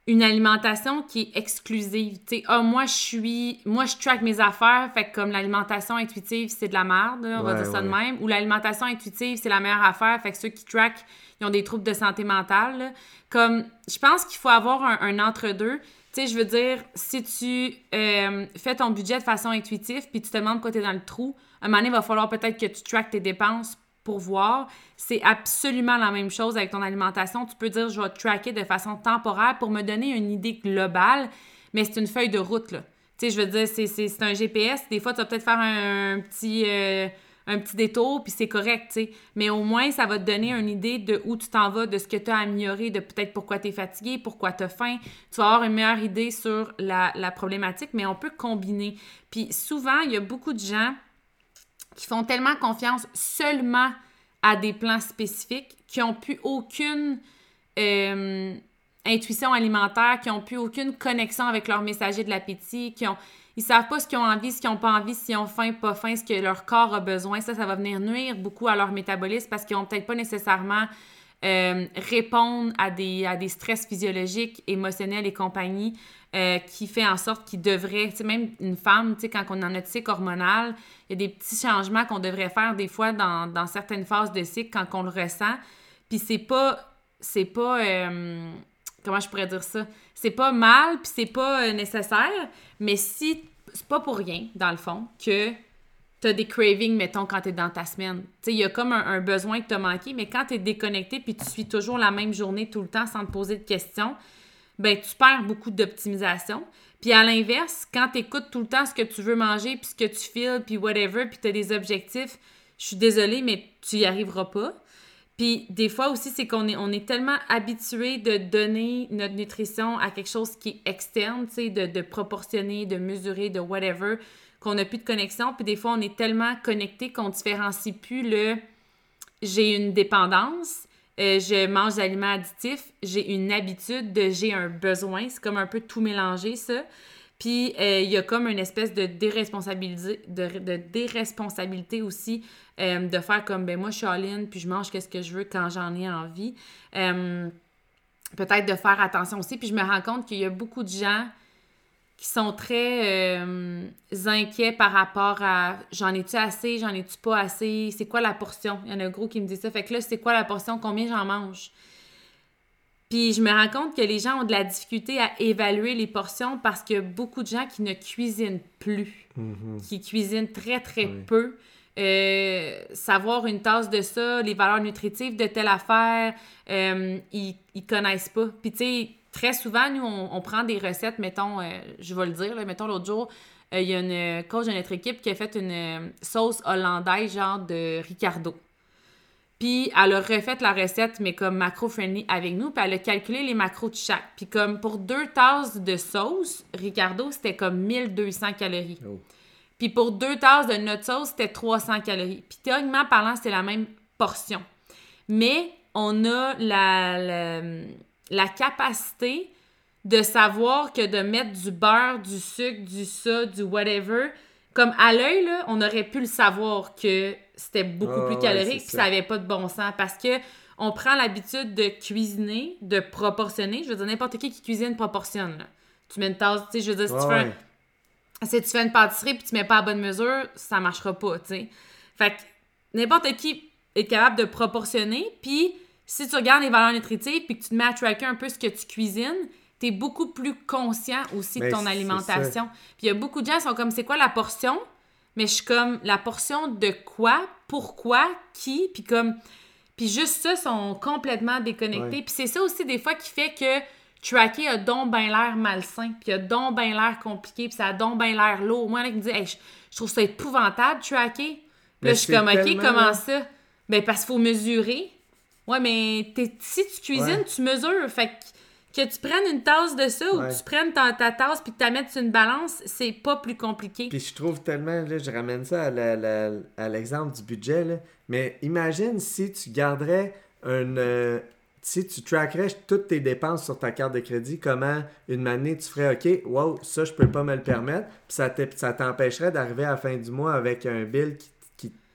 une alimentation qui est exclusive. Tu sais, ah, moi, je suis. Moi, je track mes affaires, fait que comme l'alimentation intuitive, c'est de la merde, là, on va dire ça de même. Ou l'alimentation intuitive, c'est la meilleure affaire, fait que ceux qui trackent, ils ont des troubles de santé mentale. là. Comme, je pense qu'il faut avoir un, un entre-deux. Tu sais, je veux dire, si tu euh, fais ton budget de façon intuitive, puis tu te demandes quoi t'es dans le trou, à un moment donné, il va falloir peut-être que tu traques tes dépenses pour voir. C'est absolument la même chose avec ton alimentation. Tu peux dire, je vais tracker de façon temporaire pour me donner une idée globale, mais c'est une feuille de route, là. Tu sais, je veux dire, c'est, un GPS. Des fois, tu vas peut-être faire un, petit, euh, un petit détour, puis c'est correct, tu sais. Mais au moins, ça va te donner une idée de où tu t'en vas, de ce que tu as amélioré, de peut-être pourquoi tu es fatigué, pourquoi tu as faim. Tu vas avoir une meilleure idée sur la, la problématique, mais on peut combiner. Puis souvent, il y a beaucoup de gens qui font tellement confiance seulement à des plans spécifiques, qui n'ont plus aucune euh, intuition alimentaire, qui n'ont plus aucune connexion avec leur messager de l'appétit, qui ont ils savent pas ce qu'ils ont envie, ce qu'ils n'ont pas envie, s'ils ont faim, pas faim, ce que leur corps a besoin. Ça, ça va venir nuire beaucoup à leur métabolisme parce qu'ils vont peut-être pas nécessairement euh, répondre à des, à des stress physiologiques, émotionnels et compagnie euh, qui fait en sorte qu'ils devraient, tu sais, même une femme, quand on est en cycle hormonal, il y a des petits changements qu'on devrait faire des fois dans, dans certaines phases de cycle quand on le ressent. Puis c'est pas, c'est pas, euh, comment je pourrais dire ça? C'est pas mal, puis c'est pas nécessaire, mais si, c'est pas pour rien, dans le fond, que t'as des cravings, mettons, quand t'es dans ta semaine. Tu il y a comme un, besoin que t'as manqué, mais quand t'es déconnecté puis tu suis toujours la même journée tout le temps sans te poser de questions, ben tu perds beaucoup d'optimisation. Puis à l'inverse, quand t'écoutes tout le temps ce que tu veux manger, puis ce que tu files, puis whatever, puis t'as des objectifs, je suis désolée, mais tu y arriveras pas. Puis des fois aussi, c'est qu'on est, on est tellement habitué de donner notre nutrition à quelque chose qui est externe, tu sais, de, de proportionner, de mesurer, de whatever, qu'on n'a plus de connexion. Puis des fois, on est tellement connecté qu'on différencie plus le j'ai une dépendance, euh, je mange des aliments additifs, j'ai une habitude de j'ai un besoin. C'est comme un peu tout mélanger, ça. Puis euh, il y a comme une espèce de déresponsabilité, de, déresponsabilité aussi euh, de faire comme ben moi je suis all puis je mange qu'est-ce que je veux quand j'en ai envie. Peut-être de faire attention aussi. Puis je me rends compte qu'il y a beaucoup de gens qui sont très euh, inquiets par rapport à j'en ai-tu assez, j'en ai-tu pas assez, c'est quoi la portion? Il y en a un gros qui me dit ça. Fait que là, c'est quoi la portion, combien j'en mange? Puis je me rends compte que les gens ont de la difficulté à évaluer les portions parce qu'il y a beaucoup de gens qui ne cuisinent plus, Mm-hmm. qui cuisinent très très Oui. peu. Euh, savoir une tasse de ça, les valeurs nutritives de telle affaire, euh, ils, ils connaissent pas. Puis tu sais, très souvent, nous, on, on prend des recettes, mettons, euh, je vais le dire, là, mettons l'autre jour, euh, il y a une coach de notre équipe qui a fait une euh, sauce hollandaise genre de Ricardo. Puis elle a refait la recette, mais comme macro-friendly avec nous, puis elle a calculé les macros de chaque. Puis comme pour deux tasses de sauce, Ricardo, c'était comme 1200 calories. Oh. Puis pour deux tasses de notre sauce, c'était 300 calories. Puis théoriquement parlant, c'était la même portion. Mais on a la, la, la capacité de savoir que de mettre du beurre, du sucre, du ça, du whatever, comme à l'œil, on aurait pu le savoir que c'était beaucoup plus ouais, calorique, puis ça. ça avait pas de bon sens. Parce que on prend l'habitude de cuisiner, de proportionner. Je veux dire, n'importe qui qui cuisine proportionne. là. Tu mets une tasse, tu sais, je veux dire, si tu Ouais, fais un- ouais. si tu fais une pâtisserie puis tu mets pas à bonne mesure, ça marchera pas, tu sais. Fait que n'importe qui est capable de proportionner, puis si tu regardes les valeurs nutritives puis que tu te mets à tracker un peu ce que tu cuisines, tu es beaucoup plus conscient aussi de Ben, ton alimentation. Puis il y a beaucoup de gens qui sont comme c'est quoi la portion? Mais je suis comme la portion de quoi, pourquoi, qui, puis comme puis juste ça sont complètement déconnectés. Ouais. Puis c'est ça aussi des fois qui fait que tracker a donc ben l'air malsain, puis a donc ben l'air compliqué, puis ça a donc ben l'air lourd. Moi, là, qui me Hey, je, je trouve ça épouvantable, tracker. Puis Mais là, je suis comme, OK, comment ça? Ben, parce qu'il faut mesurer. Ouais, mais t'es- si tu cuisines, Ouais. tu mesures. Fait que, que tu prennes une tasse de ça ou Ouais. que tu prennes ta, ta tasse puis que tu la mettes sur une balance, c'est pas plus compliqué. Puis je trouve tellement, là, je ramène ça à l'exemple du budget, là. mais imagine si tu garderais un... euh, si tu trackerais toutes tes dépenses sur ta carte de crédit, comment une année tu ferais, OK, wow, ça je peux pas me le permettre, puis ça t'empêcherait d'arriver à la fin du mois avec un bill qui,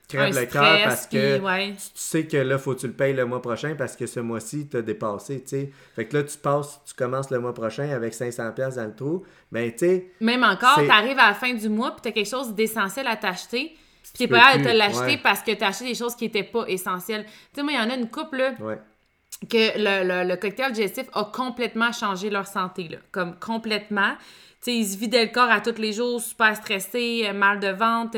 qui te crève Un le cœur parce que ouais. tu sais que là, faut que tu le payes le mois prochain parce que ce mois-ci, tu as dépassé, tu sais. Fait que là, tu passes, tu commences le mois prochain avec 500$ piastres dans le trou. Ben, tu sais, Même encore, t'arrives à la fin du mois puis t'as quelque chose d'essentiel à t'acheter. Puis t'es pas capable de te l'acheter ouais. parce que t'as acheté des choses qui étaient pas essentielles. Tu sais, moi, il y en a une couple, là, ouais. que le, le- le cocktail digestif a complètement changé leur santé, là. Comme complètement. Tu sais, ils se vidaient le corps à tous les jours, super stressés, euh, mal de ventre.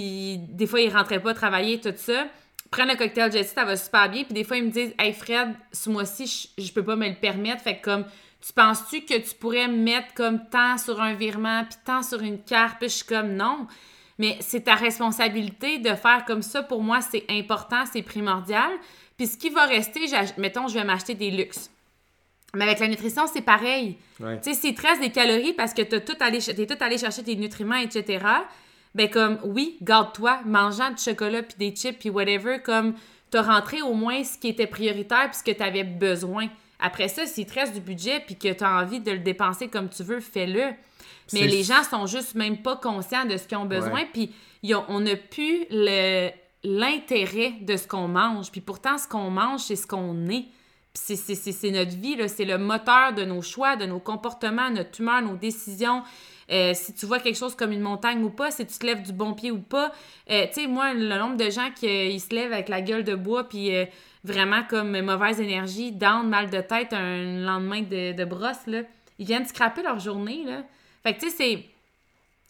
Des fois, ils rentraient pas travailler, tout ça. Prennent le cocktail digestif, ça va super bien. Puis des fois, ils me disent Hey Fred, ce mois-ci, je, je peux pas me le permettre. Fait que comme, tu penses-tu que tu pourrais mettre comme tant sur un virement, puis tant sur une carte? Puis je suis comme non. Mais c'est ta responsabilité de faire comme ça. Pour moi, c'est important, c'est primordial. Puis ce qui va rester, mettons, je vais m'acheter des luxes. Mais avec la nutrition, c'est pareil. Ouais. Tu sais, s'il te reste des calories parce que t'as tout allé, ch- t'es tout allé chercher tes nutriments, etc., ben comme, oui, garde-toi, mangeant du chocolat, puis des chips, puis whatever, comme, t'as rentré au moins ce qui était prioritaire, puis ce que t'avais besoin. Après ça, s'il te reste du budget, puis que t'as envie de le dépenser comme tu veux, fais-le. Mais les gens sont juste même pas conscients de ce qu'ils ont besoin, puis ils ont- on n'a plus l'intérêt de ce qu'on mange. Puis pourtant, ce qu'on mange, c'est ce qu'on est. C'est- notre vie, c'est le moteur de nos choix, de nos comportements, notre humeur, nos décisions. Euh, si tu vois quelque chose comme une montagne ou pas, si tu te lèves du bon pied ou pas. Euh, tu sais, moi, le nombre de gens qui euh, se lèvent avec la gueule de bois, puis vraiment comme mauvaise énergie, down, mal de tête, un lendemain de, brosse, là, ils viennent scraper leur journée. Là. Fait que tu sais,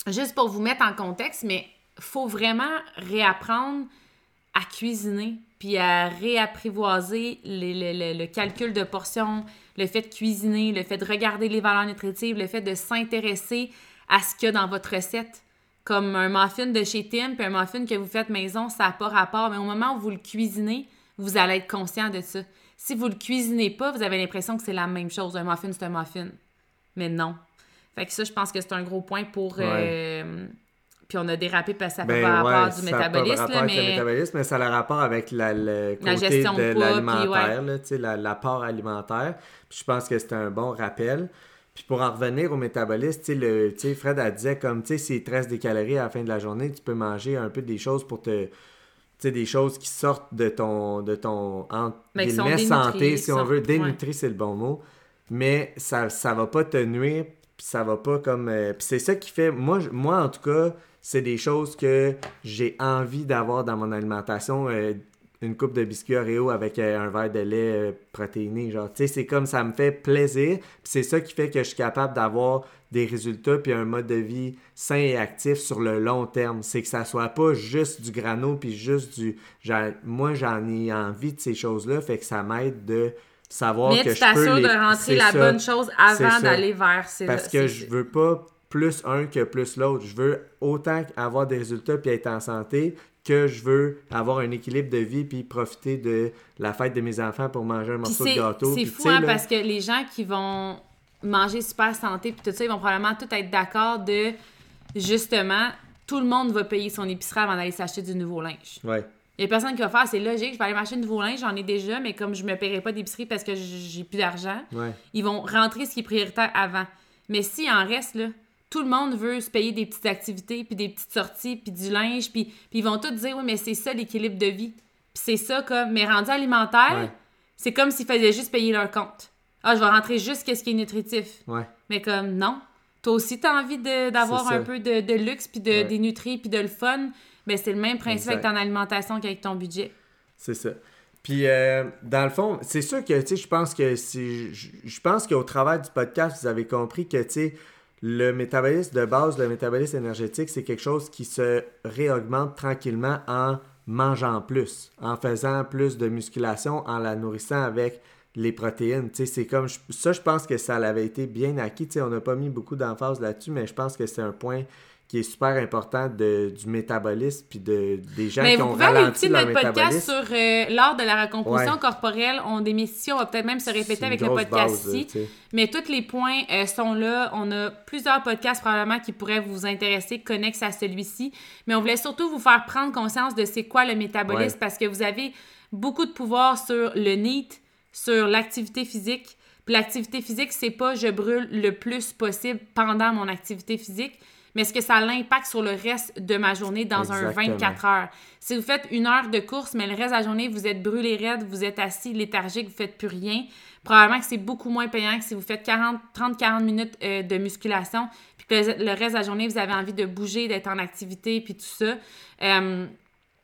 c'est juste pour vous mettre en contexte, mais faut vraiment réapprendre à cuisiner, puis à réapprivoiser le calcul de portions, le fait de cuisiner, le fait de regarder les valeurs nutritives, le fait de s'intéresser à ce qu'il y a dans votre recette. Comme un muffin de chez Tim, puis un muffin que vous faites maison, ça n'a pas rapport. Mais au moment où vous le cuisinez, vous allez être conscient de ça. Si vous le cuisinez pas, vous avez l'impression que c'est la même chose. Un muffin, c'est un muffin. Mais non. Fait que ça, je pense que c'est un gros point pour. Euh, puis on a dérapé parce que ça peut Ben pas ouais, rapport du pas métabolisme, rapport là, avec le mais. métabolisme, mais ça a le rapport avec la, le côté La gestion de de l'alimentaire, la- l'apport alimentaire. Puis je pense que c'est un bon rappel. Puis pour en revenir au métabolisme, tu sais, Fred elle disait comme, tu sais, s'il te reste des calories à la fin de la journée, tu peux manger un peu des choses pour te... Tu sais, des choses qui sortent de ton, de ton sont guillemets, santé, si on veut. ouais. Dénutri, c'est le bon mot. Mais ça, ça va pas te nuire, puis ça va pas comme... euh, puis c'est ça qui fait... Moi, moi en tout cas, c'est des choses que j'ai envie d'avoir dans mon alimentation. euh, une coupe de biscuits Oreo avec euh, un verre de lait euh, protéiné. Genre, tu sais, c'est comme ça me fait plaisir. Puis c'est ça qui fait que je suis capable d'avoir des résultats puis un mode de vie sain et actif sur le long terme. C'est que ça soit pas juste du grano puis juste du. Moi, j'en ai envie de ces choses-là, fait que ça m'aide de savoir Mais que tu je peux les... de rentrer la ça. bonne chose avant d'aller vers ces. Parce que je veux pas plus un que plus l'autre. Je veux autant avoir des résultats puis être en santé que je veux avoir un équilibre de vie puis profiter de la fête de mes enfants pour manger un morceau de gâteau. c'est fou, hein, là, parce que les gens qui vont manger super santé puis tout ça, ils vont probablement tout être d'accord de justement, tout le monde va payer son épicerie avant d'aller s'acheter du nouveau linge. Ouais, Il y a personne qui va faire, c'est logique, je vais aller m'acheter du nouveau linge, j'en ai déjà, mais comme je me paierai pas d'épicerie parce que j'ai plus d'argent, ouais. ils vont rentrer ce qui est prioritaire avant. Mais s'il en reste, là, tout le monde veut se payer des petites activités, puis des petites sorties, puis du linge, puis, puis ils vont tous dire, oui, mais c'est ça l'équilibre de vie. Puis c'est ça comme, mais rendu alimentaire, Ouais. c'est comme s'ils faisaient juste payer leur compte. Ah, je vais rentrer juste qu'est-ce qui est nutritif. Ouais. Mais comme, non. Toi aussi, t'as envie de- d'avoir un peu de, de luxe, puis de, Ouais. des nutris, puis de le fun. Mais c'est le même principe avec ton alimentation qu'avec ton budget. C'est ça. Puis, euh, dans le fond, c'est sûr que, tu sais, je pense que si, je, je pense qu'au travers du podcast, vous avez compris que, tu sais, le métabolisme de base, le métabolisme énergétique, c'est quelque chose qui se réaugmente tranquillement en mangeant plus, en faisant plus de musculation, en la nourrissant avec les protéines. C'est comme, ça, je pense que ça l'avait été bien acquis. On n'a pas mis beaucoup d'emphase là-dessus, mais je pense que c'est un point qui est super important de, du métabolisme puis de, des gens Mais qui vous ont pouvez aller ralenti écouter leur notre podcast métabolisme. sur euh, l'art de la recomposition Ouais. corporelle. On des missions, on va peut-être même se répéter avec le grosse podcast base, là, ici. tu sais. Mais tous les points euh, sont là. On a plusieurs podcasts probablement qui pourraient vous intéresser, connexes à celui-ci. Mais on voulait surtout vous faire prendre conscience de c'est quoi le métabolisme Ouais. parce que vous avez beaucoup de pouvoir sur le NEAT, sur l'activité physique. Puis l'activité physique, c'est pas je brûle le plus possible pendant mon activité physique, mais est-ce que ça a l'impact sur le reste de ma journée dans un Exactement. 24 heures? Si vous faites une heure de course, mais le reste de la journée, vous êtes brûlé raide, vous êtes assis léthargique, vous faites plus rien, probablement que c'est beaucoup moins payant que si vous faites 40, 30-40 minutes euh, de musculation, puis que le, le reste de la journée, vous avez envie de bouger, d'être en activité, puis tout ça. Euh,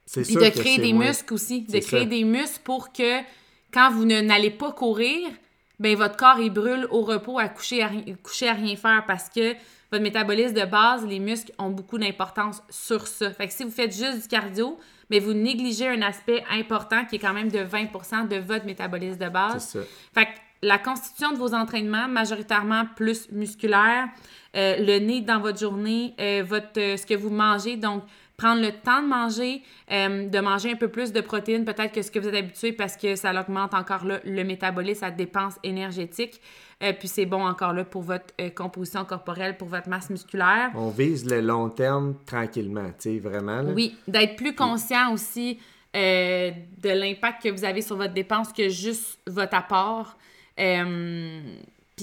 C'est puis sûr de créer des moins- muscles aussi. De créer ça. des muscles pour que quand vous ne- n'allez pas courir, ben votre corps il brûle au repos à coucher à, coucher à rien faire parce que votre métabolisme de base, les muscles ont beaucoup d'importance sur ça. Fait que si vous faites juste du cardio, mais vous négligez un aspect important qui est quand même de 20% de votre métabolisme de base. Ça. Fait que la constitution de vos entraînements, majoritairement plus musculaire, euh, le nez dans votre journée, euh, votre, euh, ce que vous mangez, donc prendre le temps de manger, euh, de manger un peu plus de protéines peut-être que ce que vous êtes habitué parce que ça augmente encore là, le métabolisme, la dépense énergétique. Euh, puis c'est bon encore là pour votre euh, composition corporelle, pour votre masse musculaire. On vise le long terme tranquillement, tu sais, vraiment. là. Oui, d'être plus conscient aussi de l'impact que vous avez sur votre dépense que juste votre apport. Euh,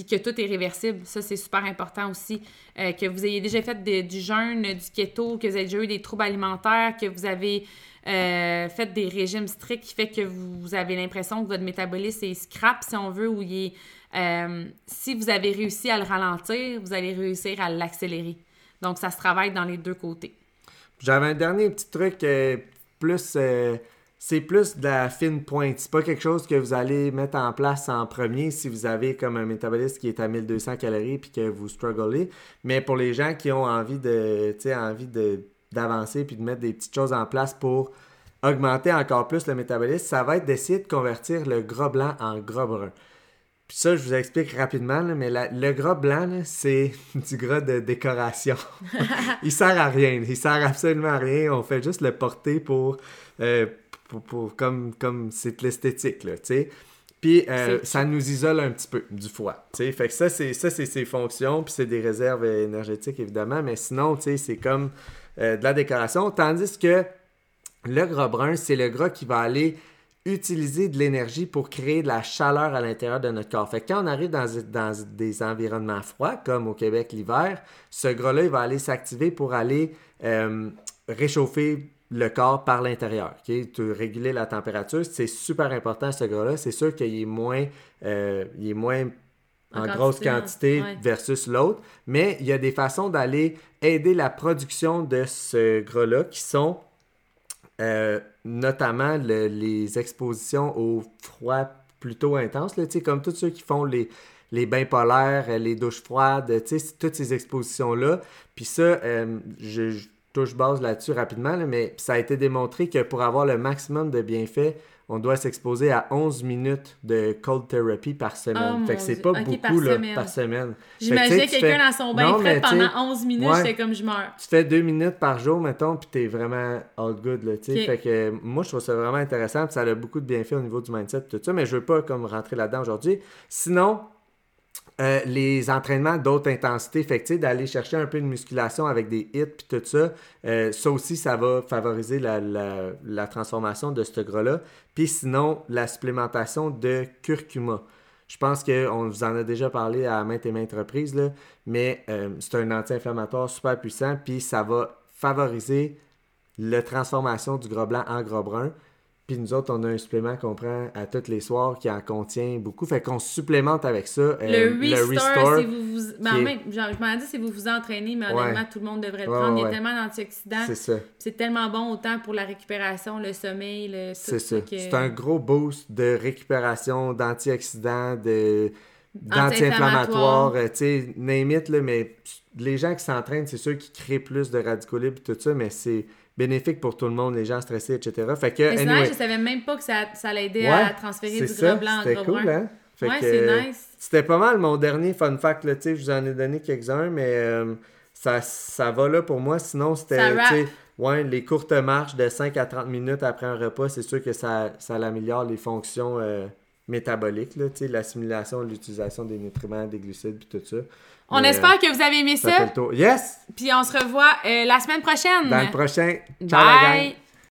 que tout est réversible. Ça, c'est super important aussi. Euh, que vous ayez déjà fait du jeûne, du keto, que vous avez déjà eu des troubles alimentaires, que vous avez euh, fait des régimes stricts qui fait que vous avez l'impression que votre métabolisme est scrap, si on veut, ou euh, si vous avez réussi à le ralentir, vous allez réussir à l'accélérer. Donc, ça se travaille dans les deux côtés. J'avais un dernier petit truc plus. C'est plus de la fine pointe. C'est pas quelque chose que vous allez mettre en place en premier si vous avez comme un métabolisme qui est à 1200 calories puis que vous strugglez. Mais pour les gens qui ont envie de, envie d'avancer puis de mettre des petites choses en place pour augmenter encore plus le métabolisme, ça va être d'essayer de convertir le gras blanc en gras brun. Puis ça, je vous explique rapidement, là, mais la- le gras blanc, là, c'est du gras de décoration. il sert à rien. Il sert absolument à rien. On fait juste le porter pour, euh, pour, pour- comme comme c'est l'esthétique, là, tu sais. Puis euh, ça nous isole un petit peu du foie, tu sais. Fait que ça, c'est ça, c'est ses fonctions, puis c'est des réserves énergétiques, évidemment. Mais sinon, tu sais, c'est comme euh, de la décoration. Tandis que le gras brun, c'est le gras qui va aller utiliser de l'énergie pour créer de la chaleur à l'intérieur de notre corps. Fait que quand on arrive dans, dans des environnements froids, comme au Québec l'hiver, ce gras-là, il va aller s'activer pour aller euh, réchauffer le corps par l'intérieur. ok? Tu réguler la température, c'est super important ce gras-là. C'est sûr qu'il est moins, euh, il est moins en, En grosse quantité, quantité Ouais. versus l'autre, mais il y a des façons d'aller aider la production de ce gras-là qui sont euh, notamment le- les expositions au froid plutôt intense, là, comme tous ceux qui font les, les bains polaires, euh, les douches froides, toutes ces expositions-là. Puis ça, euh, je, je touche base là-dessus rapidement, là, mais ça a été démontré que pour avoir le maximum de bienfaits, on doit s'exposer à 11 minutes de cold therapy par semaine. Oh, fait que c'est pas beaucoup par là, semaine. par semaine. J'imaginais que, quelqu'un fais- dans son bain Non, frais pendant 11 minutes, ouais. comme je meurs. tu fais deux minutes par jour, mettons, puis t'es vraiment all good, là. Fait que moi, je trouve ça vraiment intéressant, puis ça a beaucoup de bienfaits au niveau du mindset, tout ça, mais je veux pas comme rentrer là-dedans aujourd'hui. Sinon, euh, les entraînements d'autres intensités, fait d'aller chercher un peu de musculation avec des hits, puis tout ça, euh, ça aussi, ça va favoriser la, transformation de ce gras-là. Puis sinon, la supplémentation de curcuma. Je pense qu'on vous en a déjà parlé à maintes et maintes reprises, mais euh, c'est un anti-inflammatoire super puissant, puis ça va favoriser la transformation du gras blanc en gras brun. Puis nous autres, on a un supplément qu'on prend à tous les soirs qui en contient beaucoup. Fait qu'on supplémente avec ça. euh, Le Restore, si vous vous. Ben, qui est- même, genre, je m'en dis si vous vous entraînez, mais Ouais. honnêtement, tout le monde devrait le Ouais, prendre. Il y a tellement d'antioxydants. C'est ça. C'est tellement bon autant pour la récupération, le sommeil, le. tout C'est ça. que- C'est un gros boost de récupération, d'antioxydants, de Anti-inflammatoire. d'anti-inflammatoires, euh, tu sais, name it, là, mais les gens qui s'entraînent, c'est sûr qu'ils créent plus de radicaux libres et tout ça, mais c'est bénéfique pour tout le monde, les gens stressés, etc. Fait que, Mais anyway, je savais même pas que ça, ça l'aidait Ouais, à transférer du gras blanc en c'était gras cool, brun. hein? Fait Ouais, que, c'est nice. C'était pas mal mon dernier fun fact, là, je vous en ai donné quelques-uns, mais euh, ça, ça va là pour moi. Sinon, c'était, ouais, les courtes marches de 5 à 30 minutes après un repas, c'est sûr que ça, ça améliore les fonctions euh, métaboliques, là, l'assimilation, l'utilisation des nutriments, des glucides, puis tout ça. On Mais, espère euh, que vous avez aimé ça ça. fait le tour. Yes! Puis on se revoit euh, la semaine prochaine. Dans le prochain. Ciao la gang! Bye!